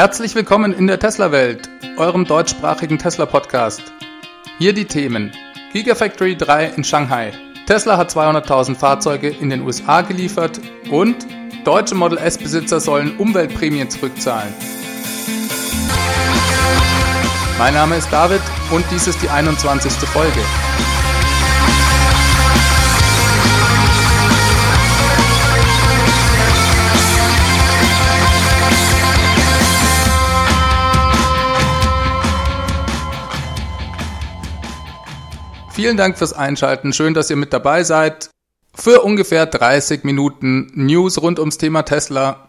Herzlich willkommen in der Tesla-Welt, eurem deutschsprachigen Tesla-Podcast. Hier die Themen. Gigafactory 3 in Shanghai. Tesla hat 200.000 Fahrzeuge in den USA geliefert und deutsche Model S-Besitzer sollen Umweltprämien zurückzahlen. Mein Name ist David und dies ist die 21. Folge. Vielen Dank fürs Einschalten. Schön, dass ihr mit dabei seid. Für ungefähr 30 Minuten News rund ums Thema Tesla.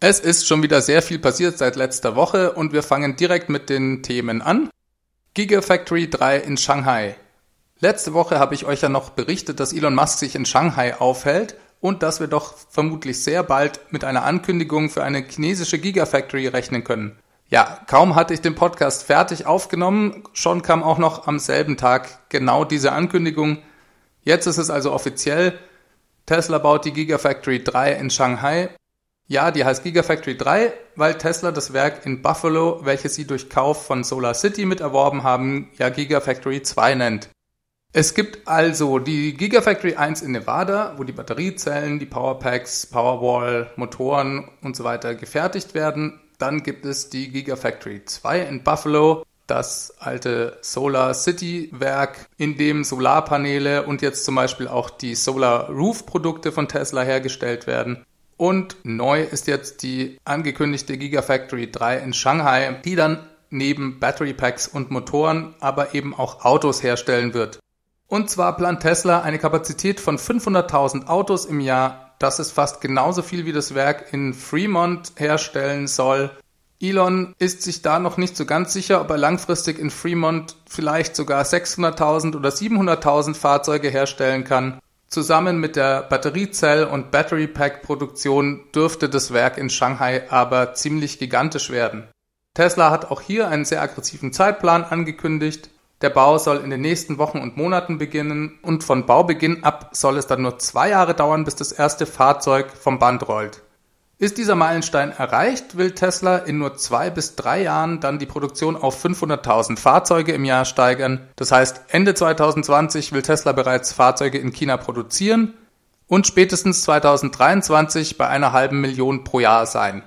Es ist schon wieder sehr viel passiert seit letzter Woche und wir fangen direkt mit den Themen an. Gigafactory 3 in Shanghai. Letzte Woche habe ich euch ja noch berichtet, dass Elon Musk sich in Shanghai aufhält und dass wir doch vermutlich sehr bald mit einer Ankündigung für eine chinesische Gigafactory rechnen können. Ja, kaum hatte ich den Podcast fertig aufgenommen, schon kam auch noch am selben Tag genau diese Ankündigung. Jetzt ist es also offiziell. Tesla baut die Gigafactory 3 in Shanghai. Ja, die heißt Gigafactory 3, weil Tesla das Werk in Buffalo, welches sie durch Kauf von Solar City mit erworben haben, ja Gigafactory 2 nennt. Es gibt also die Gigafactory 1 in Nevada, wo die Batteriezellen, die Powerpacks, Powerwall, Motoren und so weiter gefertigt werden. Dann gibt es die Gigafactory 2 in Buffalo, das alte Solar City Werk, in dem Solarpaneele und jetzt zum Beispiel auch die Solar Roof Produkte von Tesla hergestellt werden. Und neu ist jetzt die angekündigte Gigafactory 3 in Shanghai, die dann neben Battery Packs und Motoren aber eben auch Autos herstellen wird. Und zwar plant Tesla eine Kapazität von 500.000 Autos im Jahr dass es fast genauso viel wie das Werk in Fremont herstellen soll. Elon ist sich da noch nicht so ganz sicher, ob er langfristig in Fremont vielleicht sogar 600.000 oder 700.000 Fahrzeuge herstellen kann. Zusammen mit der Batteriezell- und Battery Pack Produktion dürfte das Werk in Shanghai aber ziemlich gigantisch werden. Tesla hat auch hier einen sehr aggressiven Zeitplan angekündigt. Der Bau soll in den nächsten Wochen und Monaten beginnen und von Baubeginn ab soll es dann nur zwei Jahre dauern, bis das erste Fahrzeug vom Band rollt. Ist dieser Meilenstein erreicht, will Tesla in nur zwei bis drei Jahren dann die Produktion auf 500.000 Fahrzeuge im Jahr steigern. Das heißt, Ende 2020 will Tesla bereits Fahrzeuge in China produzieren und spätestens 2023 bei einer halben Million pro Jahr sein.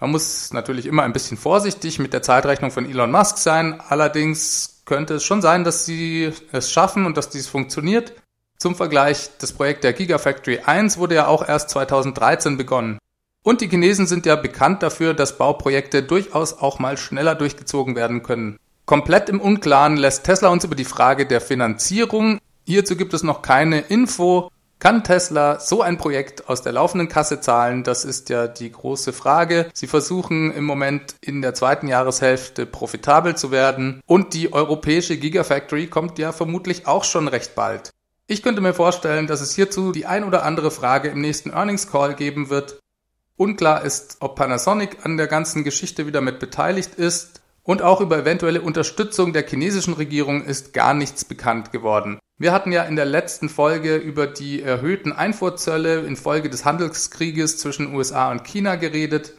Man muss natürlich immer ein bisschen vorsichtig mit der Zeitrechnung von Elon Musk sein. Allerdings könnte es schon sein, dass sie es schaffen und dass dies funktioniert. Zum Vergleich, das Projekt der Gigafactory 1 wurde ja auch erst 2013 begonnen. Und die Chinesen sind ja bekannt dafür, dass Bauprojekte durchaus auch mal schneller durchgezogen werden können. Komplett im Unklaren lässt Tesla uns über die Frage der Finanzierung. Hierzu gibt es noch keine Info. Kann Tesla so ein Projekt aus der laufenden Kasse zahlen? Das ist ja die große Frage. Sie versuchen im Moment in der zweiten Jahreshälfte profitabel zu werden und die europäische Gigafactory kommt ja vermutlich auch schon recht bald. Ich könnte mir vorstellen, dass es hierzu die ein oder andere Frage im nächsten Earnings Call geben wird. Unklar ist, ob Panasonic an der ganzen Geschichte wieder mit beteiligt ist und auch über eventuelle Unterstützung der chinesischen Regierung ist gar nichts bekannt geworden. Wir hatten ja in der letzten Folge über die erhöhten Einfuhrzölle infolge des Handelskrieges zwischen USA und China geredet.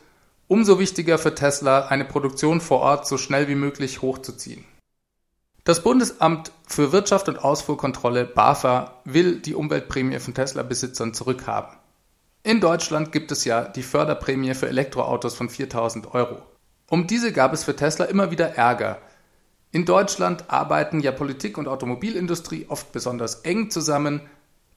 Umso wichtiger für Tesla, eine Produktion vor Ort so schnell wie möglich hochzuziehen. Das Bundesamt für Wirtschaft und Ausfuhrkontrolle BAFA will die Umweltprämie von Tesla-Besitzern zurückhaben. In Deutschland gibt es ja die Förderprämie für Elektroautos von 4000 Euro. Um diese gab es für Tesla immer wieder Ärger. In Deutschland arbeiten ja Politik und Automobilindustrie oft besonders eng zusammen.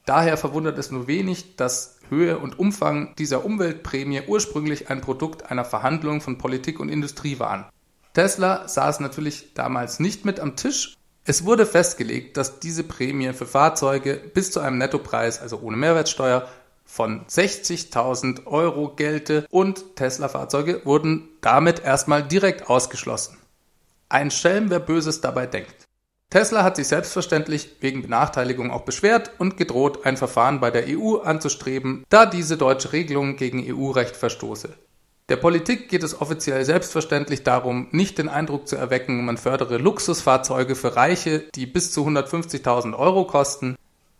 Daher verwundert es nur wenig, dass Höhe und Umfang dieser Umweltprämie ursprünglich ein Produkt einer Verhandlung von Politik und Industrie waren. Tesla saß natürlich damals nicht mit am Tisch. Es wurde festgelegt, dass diese Prämie für Fahrzeuge bis zu einem Nettopreis, also ohne Mehrwertsteuer, von 60.000 Euro gelte und Tesla-Fahrzeuge wurden damit erstmal direkt ausgeschlossen. Ein Schelm, wer Böses dabei denkt. Tesla hat sich selbstverständlich wegen Benachteiligung auch beschwert und gedroht, ein Verfahren bei der EU anzustreben, da diese deutsche Regelung gegen EU-Recht verstoße. Der Politik geht es offiziell selbstverständlich darum, nicht den Eindruck zu erwecken, man fördere Luxusfahrzeuge für Reiche, die bis zu 150.000 Euro kosten,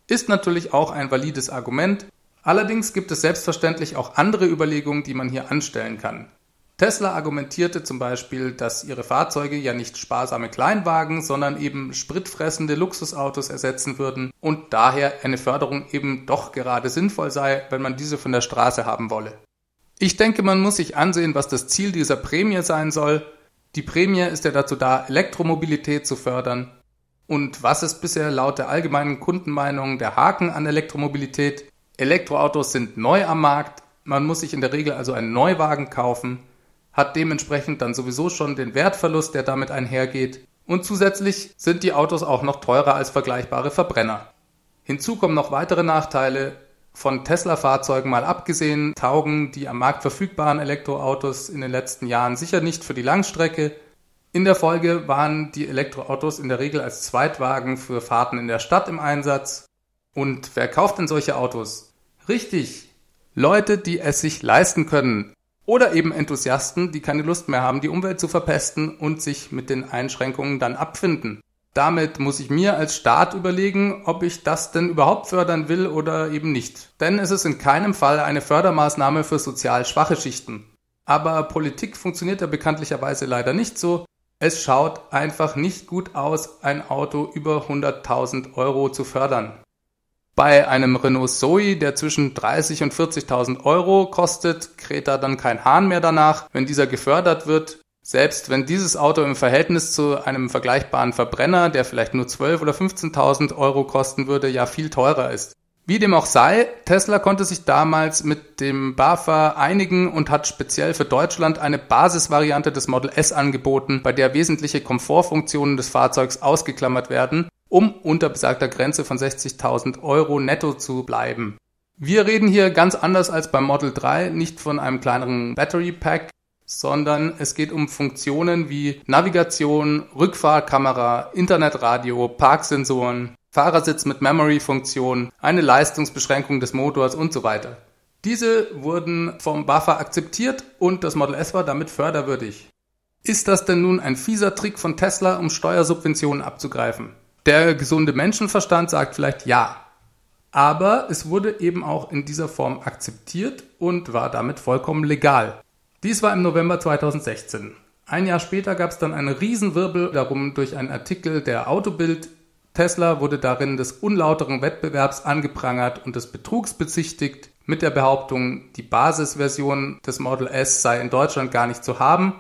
ist natürlich auch ein valides Argument. Allerdings gibt es selbstverständlich auch andere Überlegungen, die man hier anstellen kann. Tesla argumentierte zum Beispiel, dass ihre Fahrzeuge ja nicht sparsame Kleinwagen, sondern eben spritfressende Luxusautos ersetzen würden und daher eine Förderung eben doch gerade sinnvoll sei, wenn man diese von der Straße haben wolle. Ich denke, man muss sich ansehen, was das Ziel dieser Prämie sein soll. Die Prämie ist ja dazu da, Elektromobilität zu fördern. Und was ist bisher laut der allgemeinen Kundenmeinung der Haken an Elektromobilität? Elektroautos sind neu am Markt, man muss sich in der Regel also einen Neuwagen kaufen hat dementsprechend dann sowieso schon den Wertverlust, der damit einhergeht. Und zusätzlich sind die Autos auch noch teurer als vergleichbare Verbrenner. Hinzu kommen noch weitere Nachteile. Von Tesla-Fahrzeugen mal abgesehen, taugen die am Markt verfügbaren Elektroautos in den letzten Jahren sicher nicht für die Langstrecke. In der Folge waren die Elektroautos in der Regel als Zweitwagen für Fahrten in der Stadt im Einsatz. Und wer kauft denn solche Autos? Richtig, Leute, die es sich leisten können. Oder eben Enthusiasten, die keine Lust mehr haben, die Umwelt zu verpesten und sich mit den Einschränkungen dann abfinden. Damit muss ich mir als Staat überlegen, ob ich das denn überhaupt fördern will oder eben nicht. Denn es ist in keinem Fall eine Fördermaßnahme für sozial schwache Schichten. Aber Politik funktioniert ja bekanntlicherweise leider nicht so. Es schaut einfach nicht gut aus, ein Auto über 100.000 Euro zu fördern. Bei einem Renault Zoe, der zwischen 30 und 40.000 Euro kostet, kräht da dann kein Hahn mehr danach, wenn dieser gefördert wird. Selbst wenn dieses Auto im Verhältnis zu einem vergleichbaren Verbrenner, der vielleicht nur 12 oder 15.000 Euro kosten würde, ja viel teurer ist. Wie dem auch sei, Tesla konnte sich damals mit dem BAFA einigen und hat speziell für Deutschland eine Basisvariante des Model S angeboten, bei der wesentliche Komfortfunktionen des Fahrzeugs ausgeklammert werden um unter besagter Grenze von 60.000 Euro netto zu bleiben. Wir reden hier ganz anders als beim Model 3 nicht von einem kleineren Battery Pack, sondern es geht um Funktionen wie Navigation, Rückfahrkamera, Internetradio, Parksensoren, Fahrersitz mit Memory-Funktion, eine Leistungsbeschränkung des Motors und so weiter. Diese wurden vom BAFA akzeptiert und das Model S war damit förderwürdig. Ist das denn nun ein fieser Trick von Tesla, um Steuersubventionen abzugreifen? Der gesunde Menschenverstand sagt vielleicht ja. Aber es wurde eben auch in dieser Form akzeptiert und war damit vollkommen legal. Dies war im November 2016. Ein Jahr später gab es dann einen Riesenwirbel darum durch einen Artikel der Autobild. Tesla wurde darin des unlauteren Wettbewerbs angeprangert und des Betrugs bezichtigt mit der Behauptung, die Basisversion des Model S sei in Deutschland gar nicht zu haben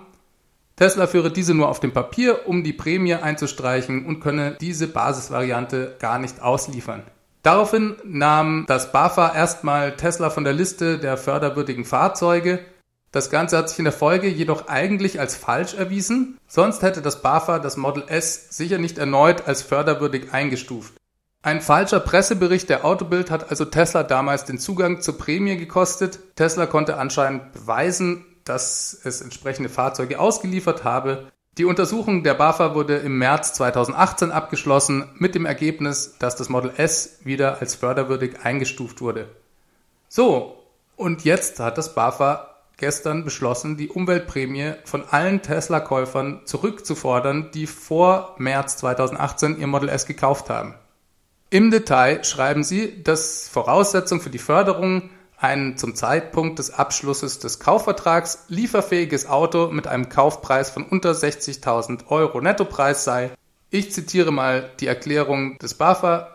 Tesla führe diese nur auf dem Papier, um die Prämie einzustreichen und könne diese Basisvariante gar nicht ausliefern. Daraufhin nahm das BAFA erstmal Tesla von der Liste der förderwürdigen Fahrzeuge. Das Ganze hat sich in der Folge jedoch eigentlich als falsch erwiesen, sonst hätte das BAFA das Model S sicher nicht erneut als förderwürdig eingestuft. Ein falscher Pressebericht der Autobild hat also Tesla damals den Zugang zur Prämie gekostet. Tesla konnte anscheinend beweisen, dass es entsprechende Fahrzeuge ausgeliefert habe. Die Untersuchung der BAFA wurde im März 2018 abgeschlossen mit dem Ergebnis, dass das Model S wieder als förderwürdig eingestuft wurde. So, und jetzt hat das BAFA gestern beschlossen, die Umweltprämie von allen Tesla-Käufern zurückzufordern, die vor März 2018 ihr Model S gekauft haben. Im Detail schreiben sie, dass Voraussetzung für die Förderung ein zum Zeitpunkt des Abschlusses des Kaufvertrags lieferfähiges Auto mit einem Kaufpreis von unter 60.000 Euro Nettopreis sei. Ich zitiere mal die Erklärung des BAFA.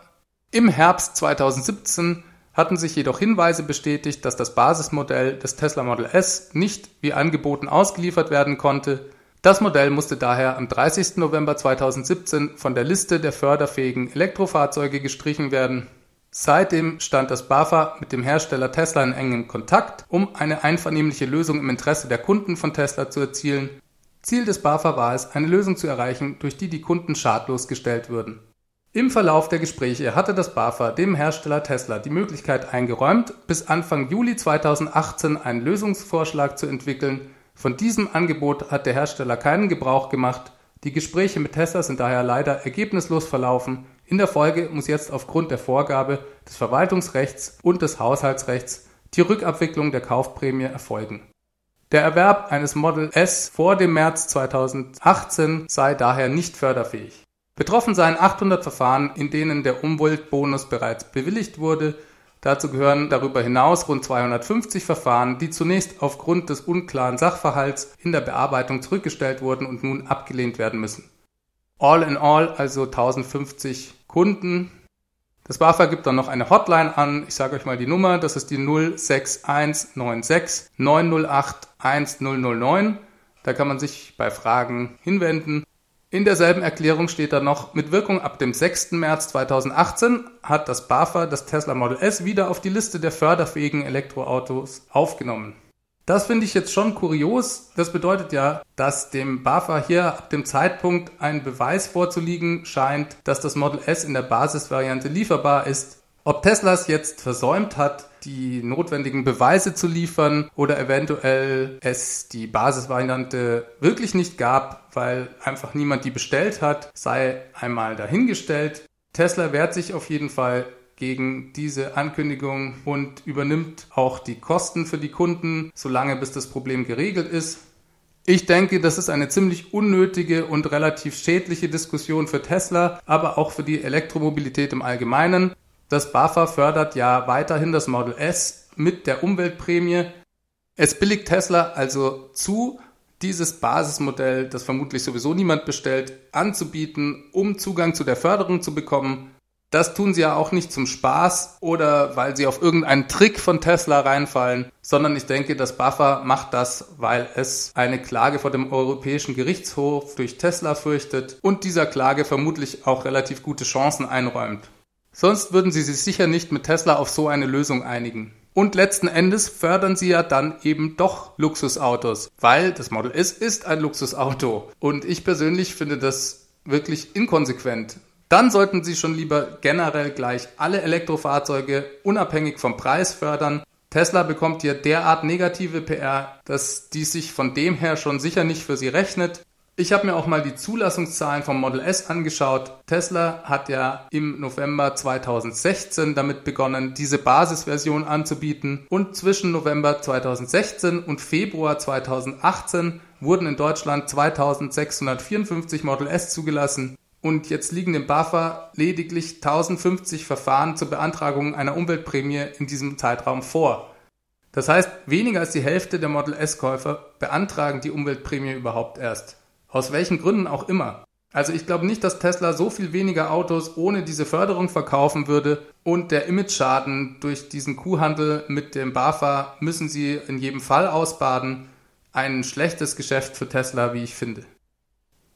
Im Herbst 2017 hatten sich jedoch Hinweise bestätigt, dass das Basismodell des Tesla Model S nicht wie angeboten ausgeliefert werden konnte. Das Modell musste daher am 30. November 2017 von der Liste der förderfähigen Elektrofahrzeuge gestrichen werden. Seitdem stand das BAFA mit dem Hersteller Tesla in engem Kontakt, um eine einvernehmliche Lösung im Interesse der Kunden von Tesla zu erzielen. Ziel des BAFA war es, eine Lösung zu erreichen, durch die die Kunden schadlos gestellt würden. Im Verlauf der Gespräche hatte das BAFA dem Hersteller Tesla die Möglichkeit eingeräumt, bis Anfang Juli 2018 einen Lösungsvorschlag zu entwickeln. Von diesem Angebot hat der Hersteller keinen Gebrauch gemacht. Die Gespräche mit Tesla sind daher leider ergebnislos verlaufen. In der Folge muss jetzt aufgrund der Vorgabe des Verwaltungsrechts und des Haushaltsrechts die Rückabwicklung der Kaufprämie erfolgen. Der Erwerb eines Model S vor dem März 2018 sei daher nicht förderfähig. Betroffen seien 800 Verfahren, in denen der Umweltbonus bereits bewilligt wurde. Dazu gehören darüber hinaus rund 250 Verfahren, die zunächst aufgrund des unklaren Sachverhalts in der Bearbeitung zurückgestellt wurden und nun abgelehnt werden müssen. All in all also 1050 Kunden. Das BAFA gibt dann noch eine Hotline an. Ich sage euch mal die Nummer. Das ist die 06196 908 1009. Da kann man sich bei Fragen hinwenden. In derselben Erklärung steht dann noch, mit Wirkung ab dem 6. März 2018 hat das BAFA das Tesla Model S wieder auf die Liste der förderfähigen Elektroautos aufgenommen. Das finde ich jetzt schon kurios. Das bedeutet ja, dass dem BAFA hier ab dem Zeitpunkt ein Beweis vorzuliegen scheint, dass das Model S in der Basisvariante lieferbar ist ob Tesla es jetzt versäumt hat, die notwendigen Beweise zu liefern oder eventuell es die Basisvariante wirklich nicht gab, weil einfach niemand die bestellt hat, sei einmal dahingestellt. Tesla wehrt sich auf jeden Fall gegen diese Ankündigung und übernimmt auch die Kosten für die Kunden, solange bis das Problem geregelt ist. Ich denke, das ist eine ziemlich unnötige und relativ schädliche Diskussion für Tesla, aber auch für die Elektromobilität im Allgemeinen. Das BAFA fördert ja weiterhin das Model S mit der Umweltprämie. Es billigt Tesla also zu, dieses Basismodell, das vermutlich sowieso niemand bestellt, anzubieten, um Zugang zu der Förderung zu bekommen. Das tun sie ja auch nicht zum Spaß oder weil sie auf irgendeinen Trick von Tesla reinfallen, sondern ich denke, das BAFA macht das, weil es eine Klage vor dem Europäischen Gerichtshof durch Tesla fürchtet und dieser Klage vermutlich auch relativ gute Chancen einräumt. Sonst würden sie sich sicher nicht mit Tesla auf so eine Lösung einigen. Und letzten Endes fördern sie ja dann eben doch Luxusautos, weil das Model S ist ein Luxusauto. Und ich persönlich finde das wirklich inkonsequent. Dann sollten sie schon lieber generell gleich alle Elektrofahrzeuge unabhängig vom Preis fördern. Tesla bekommt hier derart negative PR, dass dies sich von dem her schon sicher nicht für sie rechnet. Ich habe mir auch mal die Zulassungszahlen vom Model S angeschaut. Tesla hat ja im November 2016 damit begonnen, diese Basisversion anzubieten und zwischen November 2016 und Februar 2018 wurden in Deutschland 2654 Model S zugelassen und jetzt liegen dem BAFA lediglich 1050 Verfahren zur Beantragung einer Umweltprämie in diesem Zeitraum vor. Das heißt, weniger als die Hälfte der Model S-Käufer beantragen die Umweltprämie überhaupt erst. Aus welchen Gründen auch immer. Also ich glaube nicht, dass Tesla so viel weniger Autos ohne diese Förderung verkaufen würde und der Image-Schaden durch diesen Kuhhandel mit dem BAFA müssen sie in jedem Fall ausbaden. Ein schlechtes Geschäft für Tesla, wie ich finde.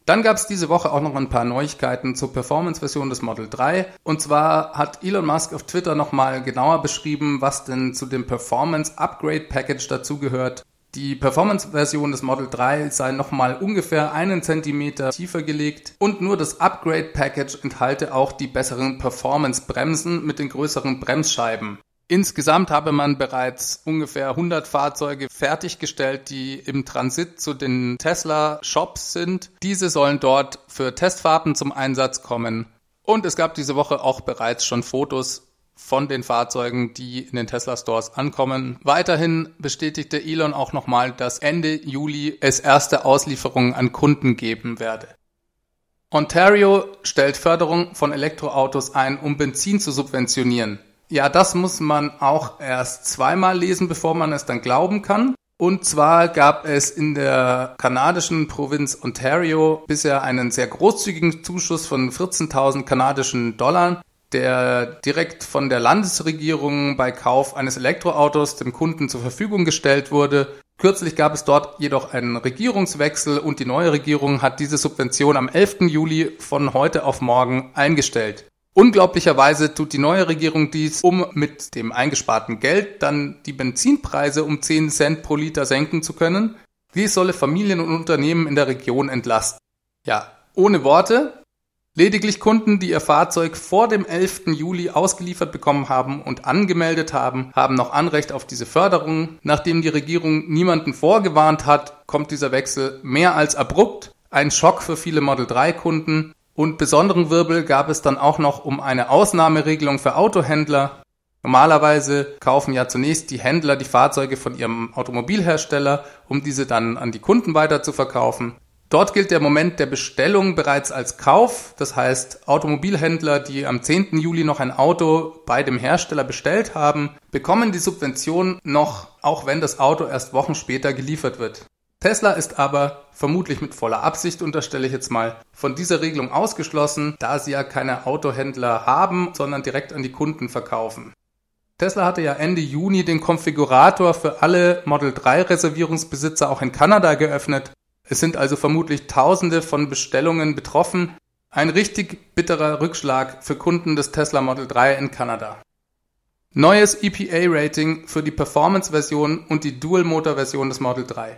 Dann gab es diese Woche auch noch ein paar Neuigkeiten zur Performance-Version des Model 3. Und zwar hat Elon Musk auf Twitter nochmal genauer beschrieben, was denn zu dem Performance Upgrade Package dazugehört. Die Performance-Version des Model 3 sei nochmal ungefähr einen Zentimeter tiefer gelegt und nur das Upgrade-Package enthalte auch die besseren Performance-Bremsen mit den größeren Bremsscheiben. Insgesamt habe man bereits ungefähr 100 Fahrzeuge fertiggestellt, die im Transit zu den Tesla-Shops sind. Diese sollen dort für Testfahrten zum Einsatz kommen. Und es gab diese Woche auch bereits schon Fotos von den Fahrzeugen, die in den Tesla Stores ankommen. Weiterhin bestätigte Elon auch nochmal, dass Ende Juli es erste Auslieferungen an Kunden geben werde. Ontario stellt Förderung von Elektroautos ein, um Benzin zu subventionieren. Ja, das muss man auch erst zweimal lesen, bevor man es dann glauben kann. Und zwar gab es in der kanadischen Provinz Ontario bisher einen sehr großzügigen Zuschuss von 14.000 kanadischen Dollar der direkt von der Landesregierung bei Kauf eines Elektroautos dem Kunden zur Verfügung gestellt wurde. Kürzlich gab es dort jedoch einen Regierungswechsel und die neue Regierung hat diese Subvention am 11. Juli von heute auf morgen eingestellt. Unglaublicherweise tut die neue Regierung dies, um mit dem eingesparten Geld dann die Benzinpreise um 10 Cent pro Liter senken zu können. Dies solle Familien und Unternehmen in der Region entlasten. Ja, ohne Worte, Lediglich Kunden, die ihr Fahrzeug vor dem 11. Juli ausgeliefert bekommen haben und angemeldet haben, haben noch Anrecht auf diese Förderung. Nachdem die Regierung niemanden vorgewarnt hat, kommt dieser Wechsel mehr als abrupt. Ein Schock für viele Model 3 Kunden. Und besonderen Wirbel gab es dann auch noch um eine Ausnahmeregelung für Autohändler. Normalerweise kaufen ja zunächst die Händler die Fahrzeuge von ihrem Automobilhersteller, um diese dann an die Kunden weiter zu verkaufen. Dort gilt der Moment der Bestellung bereits als Kauf. Das heißt, Automobilhändler, die am 10. Juli noch ein Auto bei dem Hersteller bestellt haben, bekommen die Subvention noch, auch wenn das Auto erst Wochen später geliefert wird. Tesla ist aber vermutlich mit voller Absicht, unterstelle ich jetzt mal, von dieser Regelung ausgeschlossen, da sie ja keine Autohändler haben, sondern direkt an die Kunden verkaufen. Tesla hatte ja Ende Juni den Konfigurator für alle Model 3 Reservierungsbesitzer auch in Kanada geöffnet es sind also vermutlich Tausende von Bestellungen betroffen. Ein richtig bitterer Rückschlag für Kunden des Tesla Model 3 in Kanada. Neues EPA-Rating für die Performance-Version und die Dual-Motor-Version des Model 3.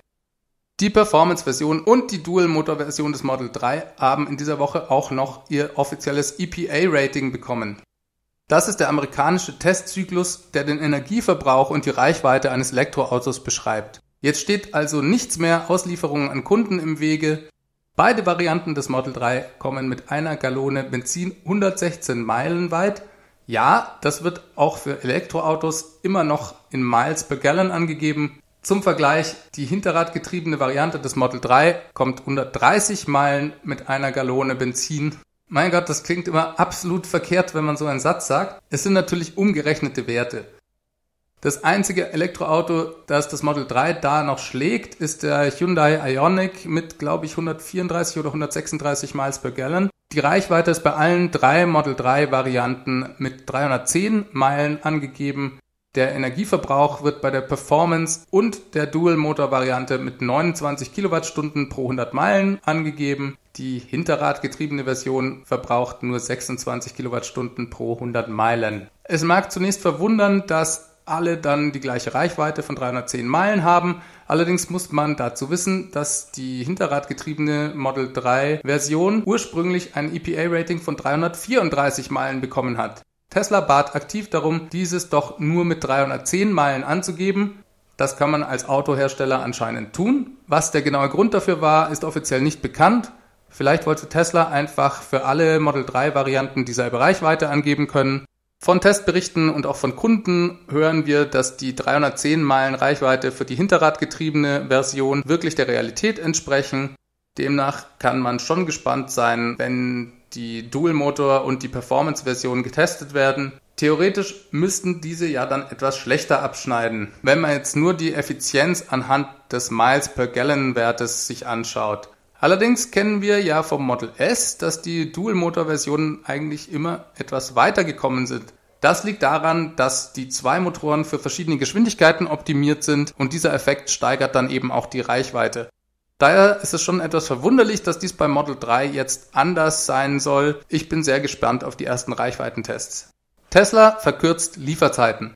Die Performance-Version und die Dual-Motor-Version des Model 3 haben in dieser Woche auch noch ihr offizielles EPA-Rating bekommen. Das ist der amerikanische Testzyklus, der den Energieverbrauch und die Reichweite eines Elektroautos beschreibt. Jetzt steht also nichts mehr Auslieferungen an Kunden im Wege. Beide Varianten des Model 3 kommen mit einer Gallone Benzin 116 Meilen weit. Ja, das wird auch für Elektroautos immer noch in Miles per Gallon angegeben. Zum Vergleich, die hinterradgetriebene Variante des Model 3 kommt 130 Meilen mit einer Gallone Benzin. Mein Gott, das klingt immer absolut verkehrt, wenn man so einen Satz sagt. Es sind natürlich umgerechnete Werte. Das einzige Elektroauto, das das Model 3 da noch schlägt, ist der Hyundai Ioniq mit, glaube ich, 134 oder 136 Miles per Gallon. Die Reichweite ist bei allen drei Model 3 Varianten mit 310 Meilen angegeben. Der Energieverbrauch wird bei der Performance und der Dual-Motor-Variante mit 29 Kilowattstunden pro 100 Meilen angegeben. Die hinterradgetriebene Version verbraucht nur 26 Kilowattstunden pro 100 Meilen. Es mag zunächst verwundern, dass alle dann die gleiche Reichweite von 310 Meilen haben. Allerdings muss man dazu wissen, dass die hinterradgetriebene Model 3 Version ursprünglich ein EPA-Rating von 334 Meilen bekommen hat. Tesla bat aktiv darum, dieses doch nur mit 310 Meilen anzugeben. Das kann man als Autohersteller anscheinend tun. Was der genaue Grund dafür war, ist offiziell nicht bekannt. Vielleicht wollte Tesla einfach für alle Model 3 Varianten dieselbe Reichweite angeben können. Von Testberichten und auch von Kunden hören wir, dass die 310 Meilen Reichweite für die hinterradgetriebene Version wirklich der Realität entsprechen. Demnach kann man schon gespannt sein, wenn die Dual-Motor und die Performance-Version getestet werden. Theoretisch müssten diese ja dann etwas schlechter abschneiden, wenn man jetzt nur die Effizienz anhand des Miles per Gallon Wertes sich anschaut. Allerdings kennen wir ja vom Model S, dass die Dual-Motor-Versionen eigentlich immer etwas weiter gekommen sind. Das liegt daran, dass die zwei Motoren für verschiedene Geschwindigkeiten optimiert sind und dieser Effekt steigert dann eben auch die Reichweite. Daher ist es schon etwas verwunderlich, dass dies beim Model 3 jetzt anders sein soll. Ich bin sehr gespannt auf die ersten Reichweitentests. Tesla verkürzt Lieferzeiten.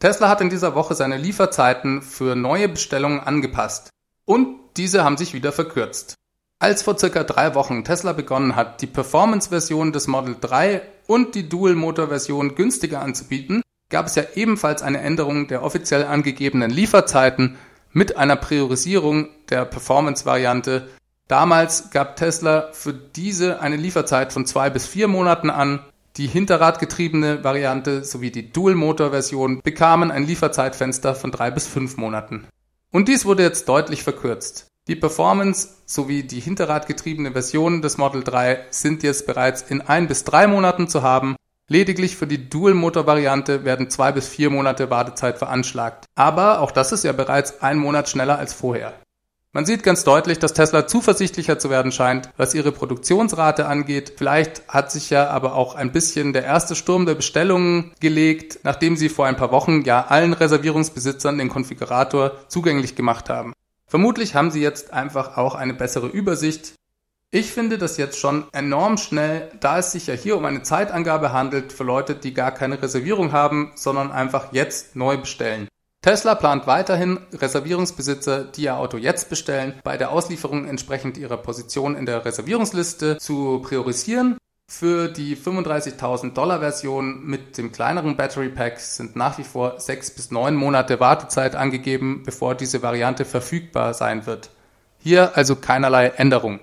Tesla hat in dieser Woche seine Lieferzeiten für neue Bestellungen angepasst. Und diese haben sich wieder verkürzt. Als vor circa drei Wochen Tesla begonnen hat, die Performance-Version des Model 3 und die Dual-Motor-Version günstiger anzubieten, gab es ja ebenfalls eine Änderung der offiziell angegebenen Lieferzeiten mit einer Priorisierung der Performance-Variante. Damals gab Tesla für diese eine Lieferzeit von zwei bis vier Monaten an. Die hinterradgetriebene Variante sowie die Dual-Motor-Version bekamen ein Lieferzeitfenster von drei bis fünf Monaten. Und dies wurde jetzt deutlich verkürzt. Die Performance sowie die hinterradgetriebene Version des Model 3 sind jetzt bereits in ein bis drei Monaten zu haben. Lediglich für die Dual-Motor-Variante werden zwei bis vier Monate Wartezeit veranschlagt. Aber auch das ist ja bereits ein Monat schneller als vorher. Man sieht ganz deutlich, dass Tesla zuversichtlicher zu werden scheint, was ihre Produktionsrate angeht. Vielleicht hat sich ja aber auch ein bisschen der erste Sturm der Bestellungen gelegt, nachdem sie vor ein paar Wochen ja allen Reservierungsbesitzern den Konfigurator zugänglich gemacht haben. Vermutlich haben sie jetzt einfach auch eine bessere Übersicht. Ich finde das jetzt schon enorm schnell, da es sich ja hier um eine Zeitangabe handelt für Leute, die gar keine Reservierung haben, sondern einfach jetzt neu bestellen. Tesla plant weiterhin, Reservierungsbesitzer, die ihr Auto jetzt bestellen, bei der Auslieferung entsprechend ihrer Position in der Reservierungsliste zu priorisieren für die 35.000 Dollar Version mit dem kleineren Battery Pack sind nach wie vor sechs bis neun Monate Wartezeit angegeben, bevor diese Variante verfügbar sein wird. Hier also keinerlei Änderung.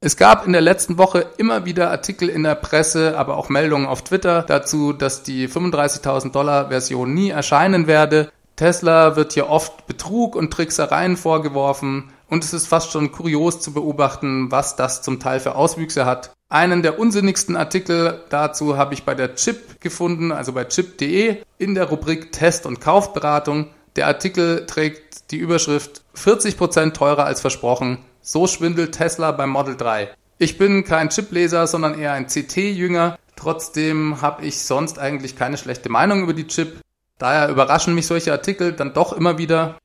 Es gab in der letzten Woche immer wieder Artikel in der Presse, aber auch Meldungen auf Twitter dazu, dass die 35.000 Dollar Version nie erscheinen werde. Tesla wird hier oft Betrug und Tricksereien vorgeworfen. und es ist fast schon kurios zu beobachten, was das zum Teil für Auswüchse hat. Einen der unsinnigsten Artikel dazu habe ich bei der Chip gefunden, also bei chip.de in der Rubrik Test- und Kaufberatung. Der Artikel trägt die Überschrift 40% teurer als versprochen. So schwindelt Tesla beim Model 3. Ich bin kein Chipleser, sondern eher ein CT-Jünger. Trotzdem habe ich sonst eigentlich keine schlechte Meinung über die Chip. Daher überraschen mich solche Artikel dann doch immer wieder.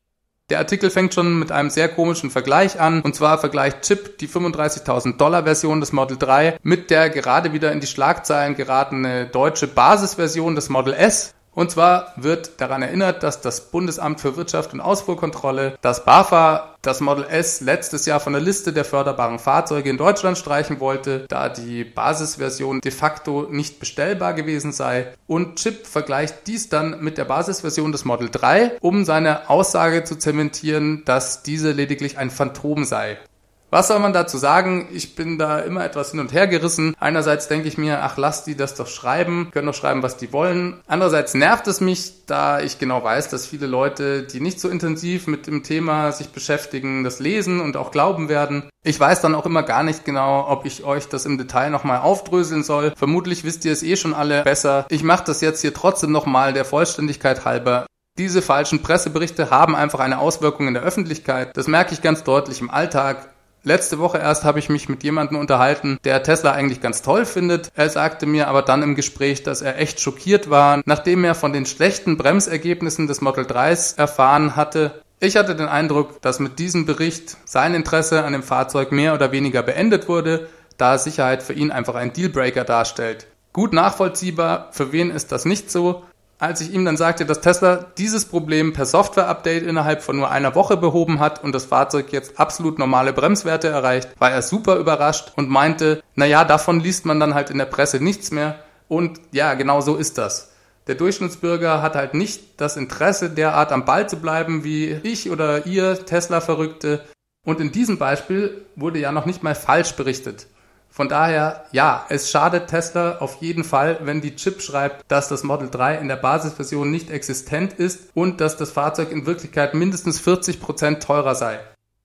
Der Artikel fängt schon mit einem sehr komischen Vergleich an. Und zwar vergleicht Chip die 35.000 Dollar Version des Model 3 mit der gerade wieder in die Schlagzeilen geratene deutsche Basisversion des Model S. Und zwar wird daran erinnert, dass das Bundesamt für Wirtschaft und Ausfuhrkontrolle, das BAFA, das Model S letztes Jahr von der Liste der förderbaren Fahrzeuge in Deutschland streichen wollte, da die Basisversion de facto nicht bestellbar gewesen sei. Und Chip vergleicht dies dann mit der Basisversion des Model 3, um seine Aussage zu zementieren, dass diese lediglich ein Phantom sei. Was soll man dazu sagen? Ich bin da immer etwas hin und her gerissen. Einerseits denke ich mir, ach, lass die das doch schreiben, können doch schreiben, was die wollen. Andererseits nervt es mich, da ich genau weiß, dass viele Leute, die nicht so intensiv mit dem Thema sich beschäftigen, das lesen und auch glauben werden. Ich weiß dann auch immer gar nicht genau, ob ich euch das im Detail nochmal aufdröseln soll. Vermutlich wisst ihr es eh schon alle besser. Ich mache das jetzt hier trotzdem nochmal der Vollständigkeit halber. Diese falschen Presseberichte haben einfach eine Auswirkung in der Öffentlichkeit. Das merke ich ganz deutlich im Alltag. Letzte Woche erst habe ich mich mit jemandem unterhalten, der Tesla eigentlich ganz toll findet. Er sagte mir aber dann im Gespräch, dass er echt schockiert war, nachdem er von den schlechten Bremsergebnissen des Model 3s erfahren hatte. Ich hatte den Eindruck, dass mit diesem Bericht sein Interesse an dem Fahrzeug mehr oder weniger beendet wurde, da Sicherheit für ihn einfach ein Dealbreaker darstellt. Gut nachvollziehbar, für wen ist das nicht so? Als ich ihm dann sagte, dass Tesla dieses Problem per Software-Update innerhalb von nur einer Woche behoben hat und das Fahrzeug jetzt absolut normale Bremswerte erreicht, war er super überrascht und meinte, naja, davon liest man dann halt in der Presse nichts mehr. Und ja, genau so ist das. Der Durchschnittsbürger hat halt nicht das Interesse, derart am Ball zu bleiben wie ich oder ihr Tesla-Verrückte. Und in diesem Beispiel wurde ja noch nicht mal falsch berichtet. Von daher, ja, es schadet Tesla auf jeden Fall, wenn die Chip schreibt, dass das Model 3 in der Basisversion nicht existent ist und dass das Fahrzeug in Wirklichkeit mindestens 40 Prozent teurer sei.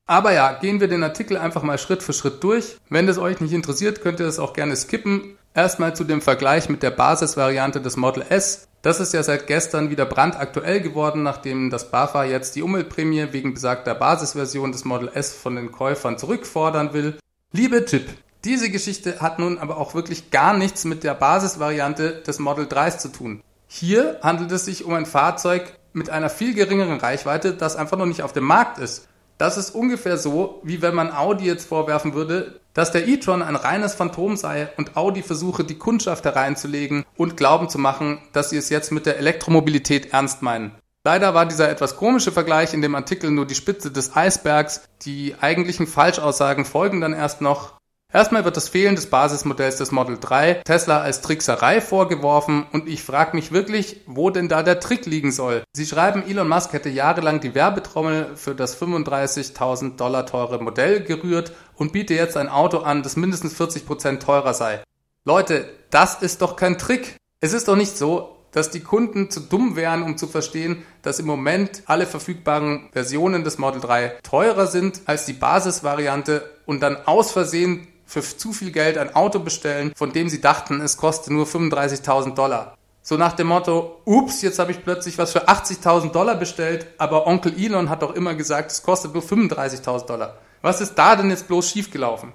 Aber ja, gehen wir den Artikel einfach mal Schritt für Schritt durch. Wenn das euch nicht interessiert, könnt ihr es auch gerne skippen. Erstmal zu dem Vergleich mit der Basisvariante des Model S. Das ist ja seit gestern wieder brandaktuell geworden, nachdem das BAFA jetzt die Umweltprämie wegen besagter Basisversion des Model S von den Käufern zurückfordern will. Liebe Chip, diese Geschichte hat nun aber auch wirklich gar nichts mit der Basisvariante des Model 3s zu tun. Hier handelt es sich um ein Fahrzeug mit einer viel geringeren Reichweite, das einfach noch nicht auf dem Markt ist. Das ist ungefähr so, wie wenn man Audi jetzt vorwerfen würde, dass der e-tron ein reines Phantom sei und Audi versuche, die Kundschaft hereinzulegen und glauben zu machen, dass sie es jetzt mit der Elektromobilität ernst meinen. Leider war dieser etwas komische Vergleich in dem Artikel nur die Spitze des Eisbergs. Die eigentlichen Falschaussagen folgen dann erst noch. Erstmal wird das Fehlen des Basismodells des Model 3 Tesla als Trickserei vorgeworfen und ich frage mich wirklich, wo denn da der Trick liegen soll. Sie schreiben, Elon Musk hätte jahrelang die Werbetrommel für das 35.000 Dollar teure Modell gerührt und biete jetzt ein Auto an, das mindestens 40 Prozent teurer sei. Leute, das ist doch kein Trick. Es ist doch nicht so, dass die Kunden zu dumm wären, um zu verstehen, dass im Moment alle verfügbaren Versionen des Model 3 teurer sind als die Basisvariante und dann aus Versehen für zu viel Geld ein Auto bestellen, von dem sie dachten, es koste nur 35.000 Dollar. So nach dem Motto, ups, jetzt habe ich plötzlich was für 80.000 Dollar bestellt, aber Onkel Elon hat doch immer gesagt, es kostet nur 35.000 Dollar. Was ist da denn jetzt bloß schiefgelaufen?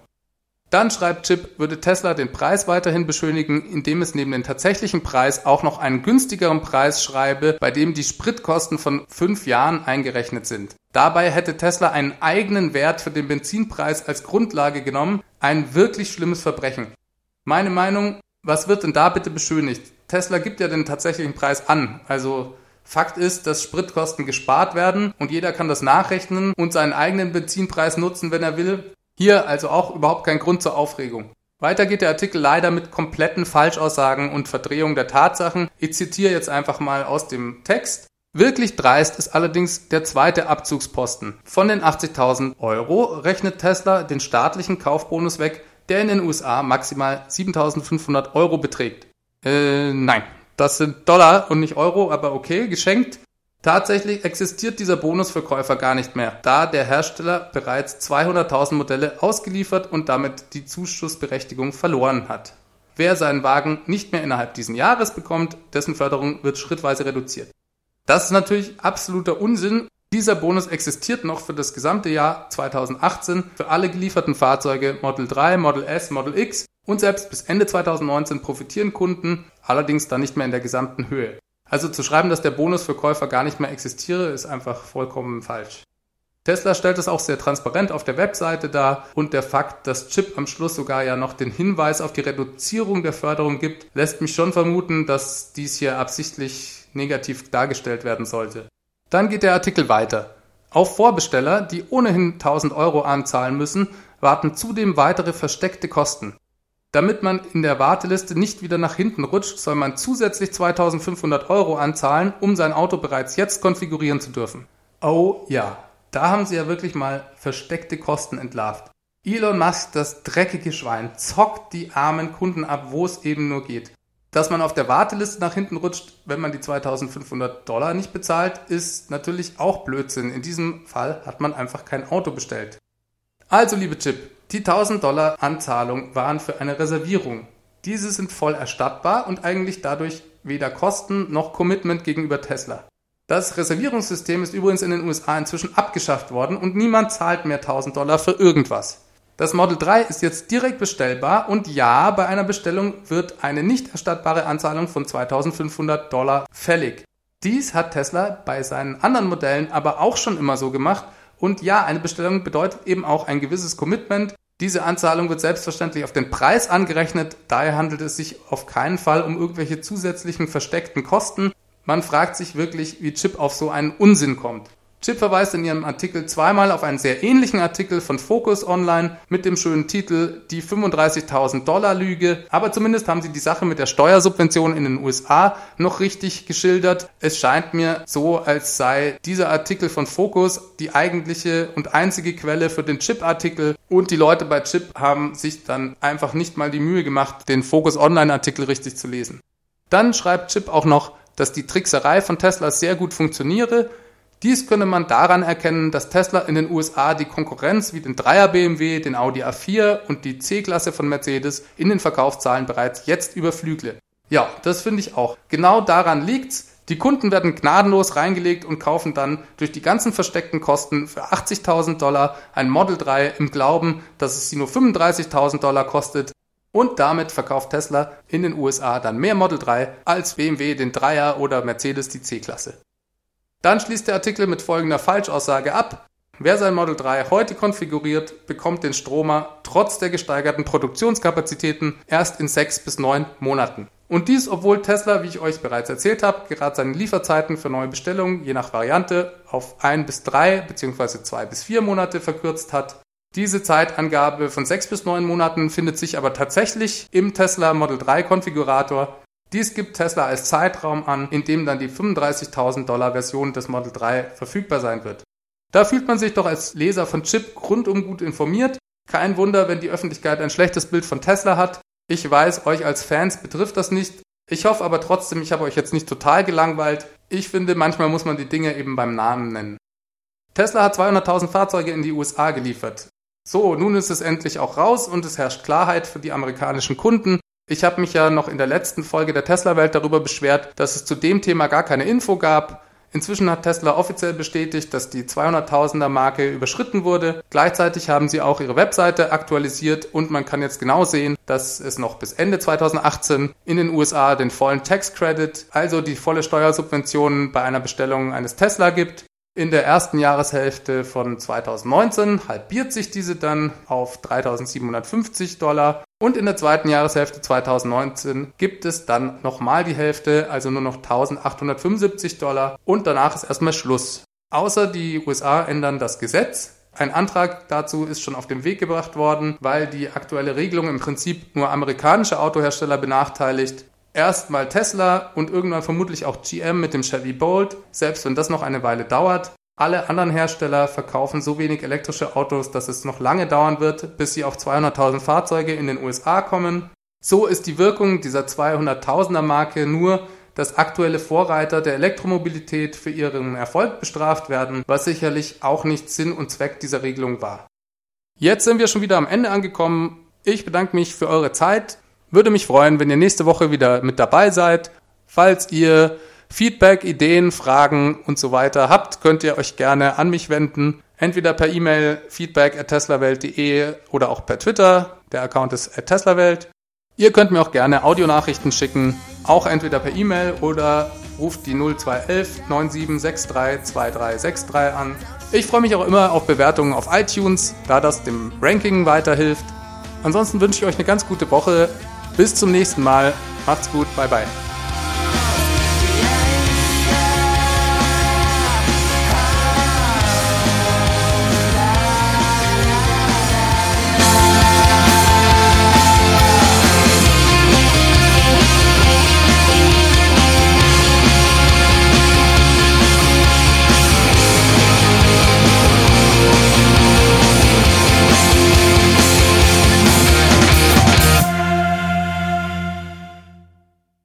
Dann schreibt Chip, würde Tesla den Preis weiterhin beschönigen, indem es neben dem tatsächlichen Preis auch noch einen günstigeren Preis schreibe, bei dem die Spritkosten von fünf Jahren eingerechnet sind. Dabei hätte Tesla einen eigenen Wert für den Benzinpreis als Grundlage genommen, ein wirklich schlimmes Verbrechen. Meine Meinung, was wird denn da bitte beschönigt? Tesla gibt ja den tatsächlichen Preis an, also Fakt ist, dass Spritkosten gespart werden und jeder kann das nachrechnen und seinen eigenen Benzinpreis nutzen, wenn er will. Hier also auch überhaupt kein Grund zur Aufregung. Weiter geht der Artikel leider mit kompletten Falschaussagen und Verdrehung der Tatsachen. Ich zitiere jetzt einfach mal aus dem Text. Wirklich dreist ist allerdings der zweite Abzugsposten. Von den 80.000 Euro rechnet Tesla den staatlichen Kaufbonus weg, der in den USA maximal 7.500 Euro beträgt. Äh, nein, das sind Dollar und nicht Euro, aber okay, geschenkt. Tatsächlich existiert dieser Bonus für Käufer gar nicht mehr, da der Hersteller bereits 200.000 Modelle ausgeliefert und damit die Zuschussberechtigung verloren hat. Wer seinen Wagen nicht mehr innerhalb dieses Jahres bekommt, dessen Förderung wird schrittweise reduziert. Das ist natürlich absoluter Unsinn. Dieser Bonus existiert noch für das gesamte Jahr 2018 für alle gelieferten Fahrzeuge Model 3, Model S, Model X und selbst bis Ende 2019 profitieren Kunden, allerdings dann nicht mehr in der gesamten Höhe. Also zu schreiben, dass der Bonus für Käufer gar nicht mehr existiere, ist einfach vollkommen falsch. Tesla stellt es auch sehr transparent auf der Webseite dar und der Fakt, dass Chip am Schluss sogar ja noch den Hinweis auf die Reduzierung der Förderung gibt, lässt mich schon vermuten, dass dies hier absichtlich negativ dargestellt werden sollte. Dann geht der Artikel weiter. Auf Vorbesteller, die ohnehin 1000 Euro anzahlen müssen, warten zudem weitere versteckte Kosten. Damit man in der Warteliste nicht wieder nach hinten rutscht, soll man zusätzlich 2500 Euro anzahlen, um sein Auto bereits jetzt konfigurieren zu dürfen. Oh ja, da haben sie ja wirklich mal versteckte Kosten entlarvt. Elon Musk, das dreckige Schwein, zockt die armen Kunden ab, wo es eben nur geht. Dass man auf der Warteliste nach hinten rutscht, wenn man die 2500 Dollar nicht bezahlt, ist natürlich auch Blödsinn. In diesem Fall hat man einfach kein Auto bestellt. Also, liebe Chip, die 1000 Dollar Anzahlung waren für eine Reservierung. Diese sind voll erstattbar und eigentlich dadurch weder Kosten noch Commitment gegenüber Tesla. Das Reservierungssystem ist übrigens in den USA inzwischen abgeschafft worden und niemand zahlt mehr 1000 Dollar für irgendwas. Das Model 3 ist jetzt direkt bestellbar und ja, bei einer Bestellung wird eine nicht erstattbare Anzahlung von 2500 Dollar fällig. Dies hat Tesla bei seinen anderen Modellen aber auch schon immer so gemacht und ja, eine Bestellung bedeutet eben auch ein gewisses Commitment, diese Anzahlung wird selbstverständlich auf den Preis angerechnet, daher handelt es sich auf keinen Fall um irgendwelche zusätzlichen versteckten Kosten. Man fragt sich wirklich, wie Chip auf so einen Unsinn kommt. Chip verweist in ihrem Artikel zweimal auf einen sehr ähnlichen Artikel von Focus Online mit dem schönen Titel Die 35.000 Dollar Lüge. Aber zumindest haben sie die Sache mit der Steuersubvention in den USA noch richtig geschildert. Es scheint mir so, als sei dieser Artikel von Focus die eigentliche und einzige Quelle für den Chip-Artikel. Und die Leute bei Chip haben sich dann einfach nicht mal die Mühe gemacht, den Focus Online Artikel richtig zu lesen. Dann schreibt Chip auch noch, dass die Trickserei von Tesla sehr gut funktioniere dies könne man daran erkennen, dass Tesla in den USA die Konkurrenz wie den Dreier BMW, den Audi A4 und die C-Klasse von Mercedes in den Verkaufszahlen bereits jetzt überflügle. Ja, das finde ich auch. Genau daran liegt's. Die Kunden werden gnadenlos reingelegt und kaufen dann durch die ganzen versteckten Kosten für 80.000 Dollar ein Model 3 im Glauben, dass es sie nur 35.000 Dollar kostet. Und damit verkauft Tesla in den USA dann mehr Model 3 als BMW den Dreier oder Mercedes die C-Klasse. Dann schließt der Artikel mit folgender Falschaussage ab. Wer sein Model 3 heute konfiguriert, bekommt den Stromer trotz der gesteigerten Produktionskapazitäten erst in sechs bis neun Monaten. Und dies, obwohl Tesla, wie ich euch bereits erzählt habe, gerade seine Lieferzeiten für neue Bestellungen je nach Variante auf ein bis drei bzw. zwei bis vier Monate verkürzt hat. Diese Zeitangabe von sechs bis neun Monaten findet sich aber tatsächlich im Tesla Model 3 Konfigurator dies gibt Tesla als Zeitraum an, in dem dann die 35.000 Dollar Version des Model 3 verfügbar sein wird. Da fühlt man sich doch als Leser von Chip rundum gut informiert. Kein Wunder, wenn die Öffentlichkeit ein schlechtes Bild von Tesla hat. Ich weiß, euch als Fans betrifft das nicht. Ich hoffe aber trotzdem, ich habe euch jetzt nicht total gelangweilt. Ich finde, manchmal muss man die Dinge eben beim Namen nennen. Tesla hat 200.000 Fahrzeuge in die USA geliefert. So, nun ist es endlich auch raus und es herrscht Klarheit für die amerikanischen Kunden. Ich habe mich ja noch in der letzten Folge der Tesla-Welt darüber beschwert, dass es zu dem Thema gar keine Info gab. Inzwischen hat Tesla offiziell bestätigt, dass die 200.000er Marke überschritten wurde. Gleichzeitig haben sie auch ihre Webseite aktualisiert und man kann jetzt genau sehen, dass es noch bis Ende 2018 in den USA den vollen Tax Credit, also die volle Steuersubvention bei einer Bestellung eines Tesla gibt. In der ersten Jahreshälfte von 2019 halbiert sich diese dann auf 3.750 Dollar und in der zweiten Jahreshälfte 2019 gibt es dann nochmal die Hälfte, also nur noch 1.875 Dollar und danach ist erstmal Schluss. Außer die USA ändern das Gesetz. Ein Antrag dazu ist schon auf den Weg gebracht worden, weil die aktuelle Regelung im Prinzip nur amerikanische Autohersteller benachteiligt erstmal Tesla und irgendwann vermutlich auch GM mit dem Chevy Bolt, selbst wenn das noch eine Weile dauert. Alle anderen Hersteller verkaufen so wenig elektrische Autos, dass es noch lange dauern wird, bis sie auf 200.000 Fahrzeuge in den USA kommen. So ist die Wirkung dieser 200.000er Marke nur, dass aktuelle Vorreiter der Elektromobilität für ihren Erfolg bestraft werden, was sicherlich auch nicht Sinn und Zweck dieser Regelung war. Jetzt sind wir schon wieder am Ende angekommen. Ich bedanke mich für eure Zeit. Würde mich freuen, wenn ihr nächste Woche wieder mit dabei seid. Falls ihr Feedback, Ideen, Fragen und so weiter habt, könnt ihr euch gerne an mich wenden. Entweder per E-Mail feedback at teslawelt.de oder auch per Twitter. Der Account ist at teslawelt. Ihr könnt mir auch gerne Audionachrichten schicken, auch entweder per E-Mail oder ruft die 0211 9763 2363 an. Ich freue mich auch immer auf Bewertungen auf iTunes, da das dem Ranking weiterhilft. Ansonsten wünsche ich euch eine ganz gute Woche. Bis zum nächsten Mal. Macht's gut. Bye bye.